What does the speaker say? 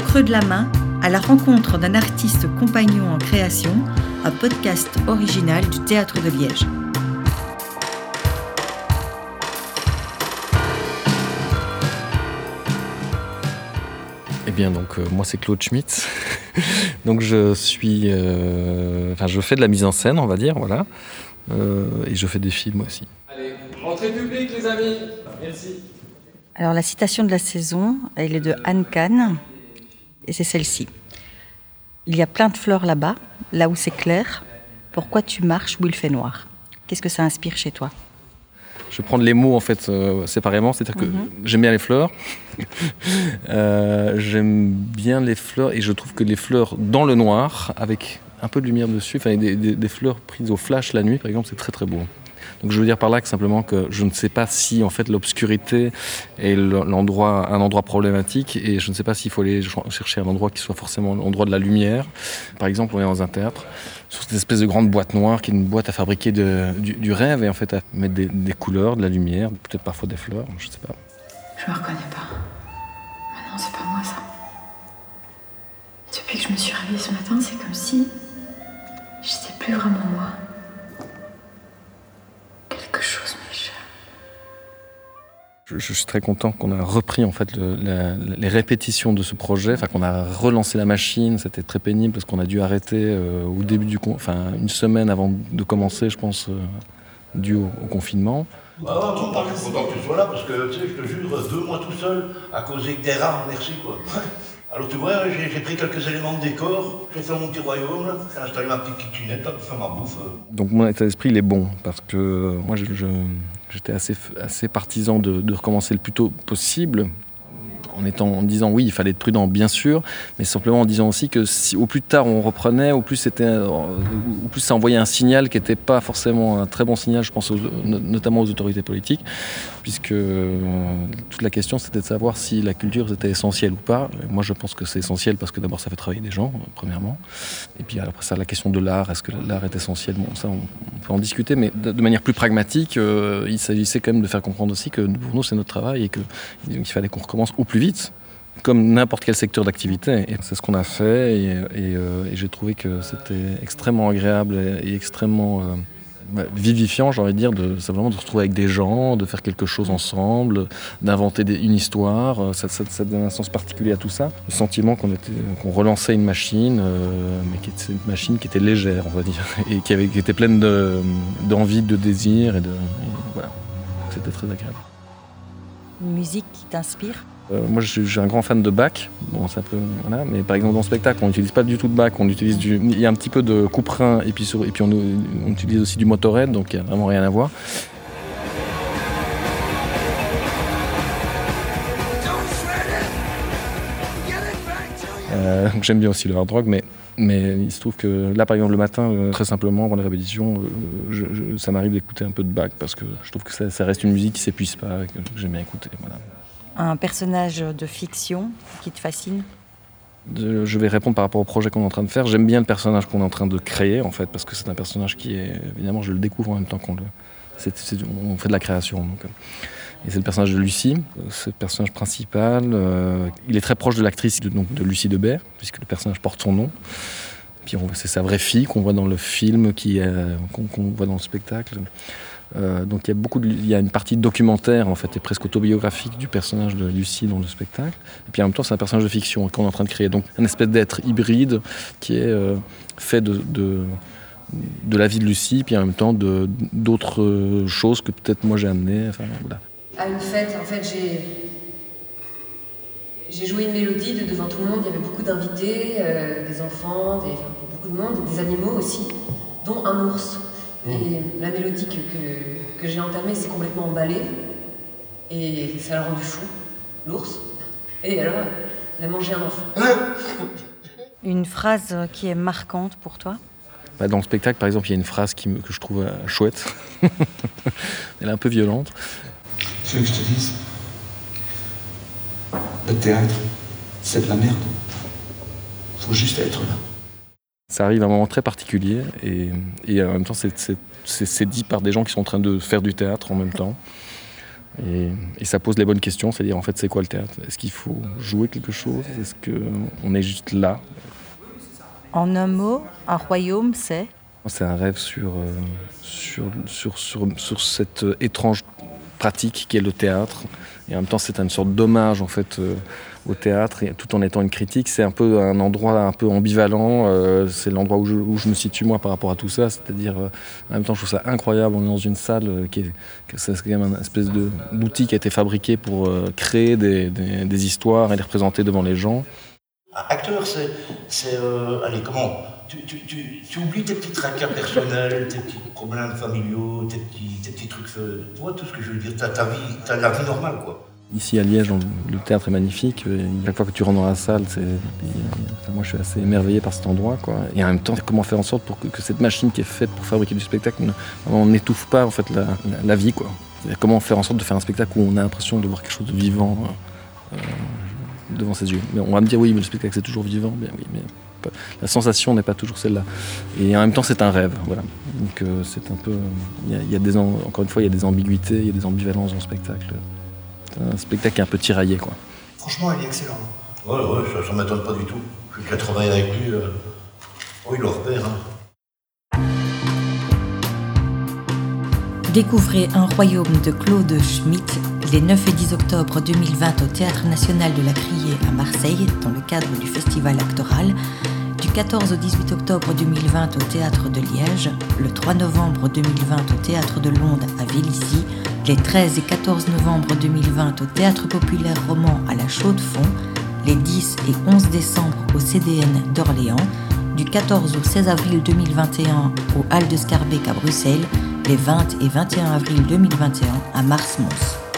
creux de la main, à la rencontre d'un artiste compagnon en création, un podcast original du Théâtre de Liège. Eh bien, donc euh, moi c'est Claude Schmitz. donc je suis, euh, enfin je fais de la mise en scène, on va dire, voilà, Euh, et je fais des films aussi. Allez, rentrée publique les amis. Merci. Alors la citation de la saison, elle est de Anne Kahn, et c'est celle-ci. Il y a plein de fleurs là-bas, là où c'est clair. Pourquoi tu marches où il fait noir? Qu'est-ce que ça inspire chez toi? Je vais prendre les mots en fait euh, séparément, c'est-à-dire que j'aime bien les fleurs. Euh, j'aime bien les fleurs et je trouve que les fleurs dans le noir, avec un peu de lumière dessus, enfin des, des- des fleurs prises au flash la nuit par exemple, c'est très très beau. Donc je veux dire par là que simplement que je ne sais pas si en fait l'obscurité est le- l'endroit, un endroit problématique et je ne sais pas s'il faut aller ch- chercher un endroit qui soit forcément l'endroit de la lumière. Par exemple, on est dans un théâtre sur cette espèce de grande boîte noire qui est une boîte à fabriquer du, rêve et en fait à mettre des, couleurs, de la lumière, peut-être parfois des fleurs, je sais pas. Je me reconnais pas. Mais non, c'est pas moi ça. Depuis que je me suis réveillée ce matin, c'est comme si j'étais plus vraiment moi. Je, suis très content qu'on a repris en fait le- la- les répétitions de ce projet, enfin qu'on a relancé la machine. C'était très pénible parce qu'on a dû arrêter euh, au début du, enfin une semaine avant de commencer, je pense, euh, dû au, au confinement. Ah ouais, bon, je suis content que tu sois là parce que, tu sais, je te jure, deux mois tout seul à causer des rats, merci quoi. Alors tu vois, j'ai j'ai pris quelques éléments de décor, j'ai fait mon petit royaume, j'ai installé ma petite kitchenette pour faire ma bouffe. Donc mon état d'esprit il est bon parce que euh, moi j'étais assez, assez partisan de recommencer le plus tôt possible. En, disant oui, il fallait être prudent, bien sûr, mais simplement en disant aussi que si au plus tard on reprenait, au plus, c'était, euh, au plus ça envoyait un signal qui n'était pas forcément un très bon signal, je pense notamment aux autorités politiques, puisque euh, toute la question c'était de savoir si la culture c'était essentiel ou pas. Moi je pense que c'est essentiel parce que d'abord ça fait travailler des gens, euh, premièrement, et puis après ça la question de l'art, est-ce que l'art est essentiel? Bon, ça on, peut en discuter, mais de, manière plus pragmatique, il s'agissait quand même de faire comprendre aussi que pour nous c'est notre travail et que il fallait qu'on recommence au plus vite, comme n'importe quel secteur d'activité. C'est ce qu'on a fait euh, et j'ai trouvé que c'était extrêmement agréable et, extrêmement euh, bah, vivifiant, j'ai envie de dire, de, de se retrouver avec des gens, de faire quelque chose ensemble, d'inventer une histoire. Euh, Ça, ça- donne un sens particulier à tout ça. Le sentiment qu'on relançait une machine, mais qui était une machine qui était légère, on va dire, et qui, était pleine de- d'envie, de, désir et voilà. C'était très agréable. Une musique qui t'inspire? Euh, moi, je suis, un grand fan de Bach. Bon, voilà. Mais par exemple, dans le spectacle, on n'utilise pas du tout de Bach. On utilise du, il y a un petit peu de couperin et puis, on, utilise aussi du Motorhead, donc il n'y a vraiment rien à voir. Euh, J'aime bien aussi le hard rock, mais, il se trouve que là, par exemple, le matin, euh, très simplement, avant je- je- ça m'arrive d'écouter un peu de Bach parce que je trouve que ça, reste une musique qui s'épuise pas, que j'aime bien écouter. Un personnage de fiction qui te fascine je vais répondre par rapport au projet qu'on est en train de faire. J'aime bien le personnage qu'on est en train de créer, en fait, parce que c'est un personnage qui est, évidemment, je le découvre en même temps qu'on le. on fait de la création. donc, euh. et c'est le personnage de Lucie, euh, le personnage principal. euh, il est très proche de l'actrice de, de Lucie Debert, puisque le personnage porte son nom. Puis c'est sa vraie fille qu'on voit dans le film, qu'on voit dans le spectacle. Euh, donc il y a beaucoup, de- il y a une partie documentaire en fait et presque autobiographique du personnage de Lucie dans le spectacle. Et puis en même temps c'est un personnage de fiction qu'on est en train de créer. Donc un espèce d'être hybride qui est euh, fait de, de la vie de Lucie, puis en même temps de d'autres euh, choses que peut-être moi j'ai amenées. Enfin, voilà. À une fête, en fait, j'ai. J'ai joué une mélodie de devant tout le monde. Il y avait beaucoup d'invités, des enfants, des, enfin, beaucoup de monde, des animaux aussi, dont un ours. Et la mélodie que, que, que j'ai entamée s'est complètement emballée. Et ça l'a rendu fou, l'ours. Et alors, il a mangé un enfant. Une phrase qui est marquante pour toi? Bah, Dans le spectacle, par exemple, il y a une phrase qui me- que je trouve euh, chouette. Elle est un peu violente. Tu veux que je te dise? Le théâtre, c'est de la merde. Faut juste être là. Ça arrive à un moment très particulier et, et en même temps, c'est- dit par des gens qui sont en train de faire du théâtre en même temps. Et, ça pose les bonnes questions, c'est-à-dire en fait c'est quoi le théâtre? Est-ce qu'il faut jouer quelque chose? Est-ce qu'on est juste là? En un mot, un royaume c'est? C'est un rêve sur, sur, sur, sur, sur cette étrange pratique qui est le théâtre. Et en même temps, c'est une sorte d'hommage en fait euh, au théâtre, tout en étant une critique. C'est un peu un endroit un peu ambivalent. Euh, c'est l'endroit où je, me situe moi par rapport à tout ça. C'est-à-dire, euh, en même temps, je trouve ça incroyable. On est dans une salle qui est, c'est quand même une espèce de d'outil qui a été fabriqué pour créer des, histoires et les représenter devant les gens. Acteur, c'est, allez, comment? Tu, oublies tes petits tracas personnels, tes petits problèmes familiaux, tes petits, tes petits trucs. Tu vois tout ce que je veux dire. T'as ta vie, t'as la vie normale, quoi. Ici à Liège, le théâtre est magnifique. Chaque fois que tu rentres dans la salle, c'est, moi je suis assez émerveillé par cet endroit. Et en même temps, comment faire en sorte pour que, cette machine qui est faite pour fabriquer du spectacle, n'étouffe pas en fait la, vie. Quoi. Comment faire en sorte de faire un spectacle où on a l'impression de voir quelque chose de vivant euh, devant ses yeux. Mais on va me dire oui, le spectacle c'est toujours vivant. Bien oui, mais la sensation n'est pas toujours celle-là. Et en même temps, c'est un rêve. Voilà. Donc euh, c'est un peu. Y, a, encore une fois, il y a des ambiguïtés, il y a des ambivalences dans le spectacle. Un spectacle un peu tiraillé, quoi. Franchement, il est excellent. Ouais, ouais, ça, ne m'étonne pas du tout. J'ai travaillé avec lui. Euh... Oh, il le repère. Hein. Découvrez Un royaume de Claude Schmitt les 9 et 10 octobre 2020 au Théâtre national de la Criée à Marseille, dans le cadre du festival actoral, du 14 au 18 octobre 2020 au Théâtre de Liège, le 3 novembre 2020 au Théâtre de Londres à Vélizy, les 13 et 14 novembre 2020 au Théâtre populaire roman à la Chaux-de-Fonds, les 10 et 11 décembre au CDN d'Orléans, du 14 au 16 avril 2021 au Hall de Scarbeck à Bruxelles, les 20 et 21 avril 2021 à Mars-Mons.